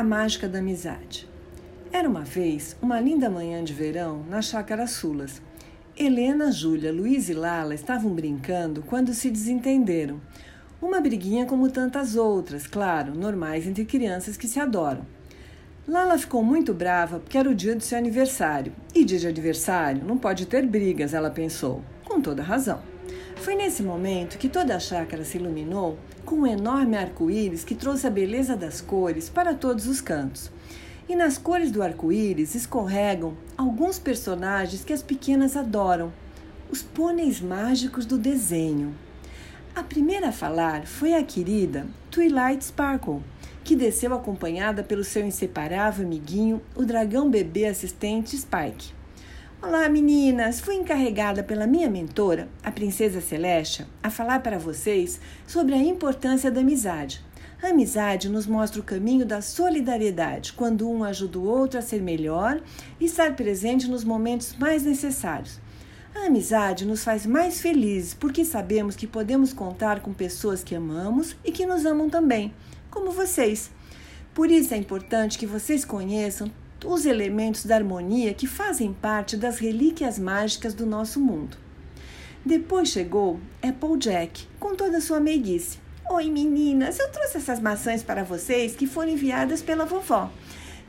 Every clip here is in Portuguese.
A mágica da amizade. Era uma vez uma linda manhã de verão na chácara Sulas. Helena, Júlia, Luiz e Lala estavam brincando quando se desentenderam. Uma briguinha como tantas outras, claro, normais entre crianças que se adoram. Lala ficou muito brava porque era o dia do seu aniversário. E dia de aniversário não pode ter brigas, ela pensou. Com toda razão. Foi nesse momento que toda a chácara se iluminou com um enorme arco-íris que trouxe a beleza das cores para todos os cantos. E nas cores do arco-íris escorregam alguns personagens que as pequenas adoram, os pôneis mágicos do desenho. A primeira a falar foi a querida Twilight Sparkle, que desceu acompanhada pelo seu inseparável amiguinho, o dragão bebê assistente Spike. Olá, meninas! Fui encarregada pela minha mentora, a Princesa Celeste, a falar para vocês sobre a importância da amizade. A amizade nos mostra o caminho da solidariedade, quando um ajuda o outro a ser melhor e estar presente nos momentos mais necessários. A amizade nos faz mais felizes porque sabemos que podemos contar com pessoas que amamos e que nos amam também, como vocês. Por isso é importante que vocês conheçam os elementos da harmonia que fazem parte das relíquias mágicas do nosso mundo. Depois chegou Applejack com toda a sua meiguice. Oi meninas, eu trouxe essas maçãs para vocês que foram enviadas pela vovó.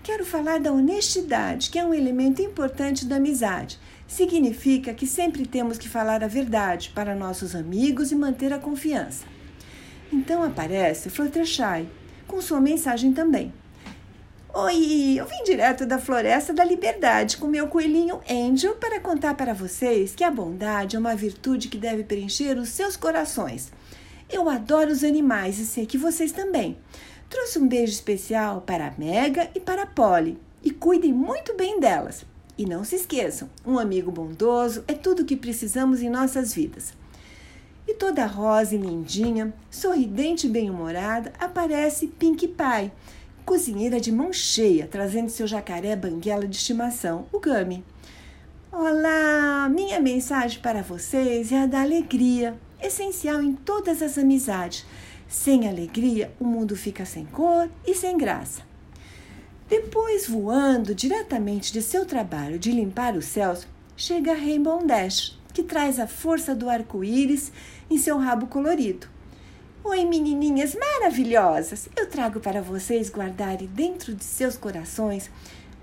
Quero falar da honestidade, que é um elemento importante da amizade. Significa que sempre temos que falar a verdade para nossos amigos e manter a confiança. Então aparece Fluttershy, com sua mensagem também. Oi, eu vim direto da Floresta da Liberdade com meu coelhinho Angel para contar para vocês que a bondade é uma virtude que deve preencher os seus corações. Eu adoro os animais e sei que vocês também. Trouxe um beijo especial para a Mega e para a Polly e cuidem muito bem delas. E não se esqueçam, um amigo bondoso é tudo o que precisamos em nossas vidas. E toda rosa e lindinha, sorridente e bem-humorada, aparece Pink Pie cozinheira de mão cheia, trazendo seu jacaré banguela de estimação, o Gami. Olá! Minha mensagem para vocês é a da alegria, essencial em todas as amizades. Sem alegria, o mundo fica sem cor e sem graça. Depois, voando diretamente de seu trabalho de limpar os céus, chega Rainbow Dash, que traz a força do arco-íris em seu rabo colorido. Oi, menininhas maravilhosas! Eu trago para vocês guardarem dentro de seus corações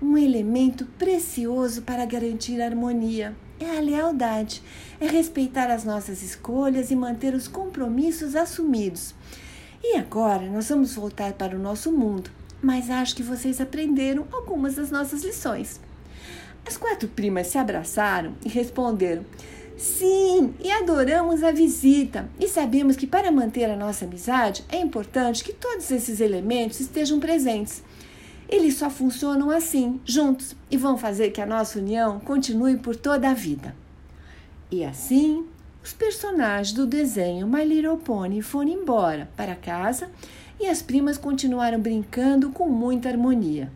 um elemento precioso para garantir a harmonia. É a lealdade, é respeitar as nossas escolhas e manter os compromissos assumidos. E agora nós vamos voltar para o nosso mundo, mas acho que vocês aprenderam algumas das nossas lições. As quatro primas se abraçaram e responderam: Sim, adoramos a visita. E sabemos que para manter a nossa amizade é importante que todos esses elementos estejam presentes. Eles só funcionam assim, juntos, e vão fazer que a nossa união continue por toda a vida. E assim, os personagens do desenho My Little Pony foram embora para casa e as primas continuaram brincando com muita harmonia.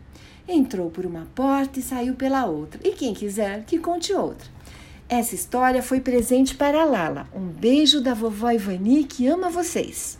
Entrou por uma porta e saiu pela outra, e quem quiser que conte outra. Essa história foi presente para Lala. Um beijo da vovó Ivani que ama vocês.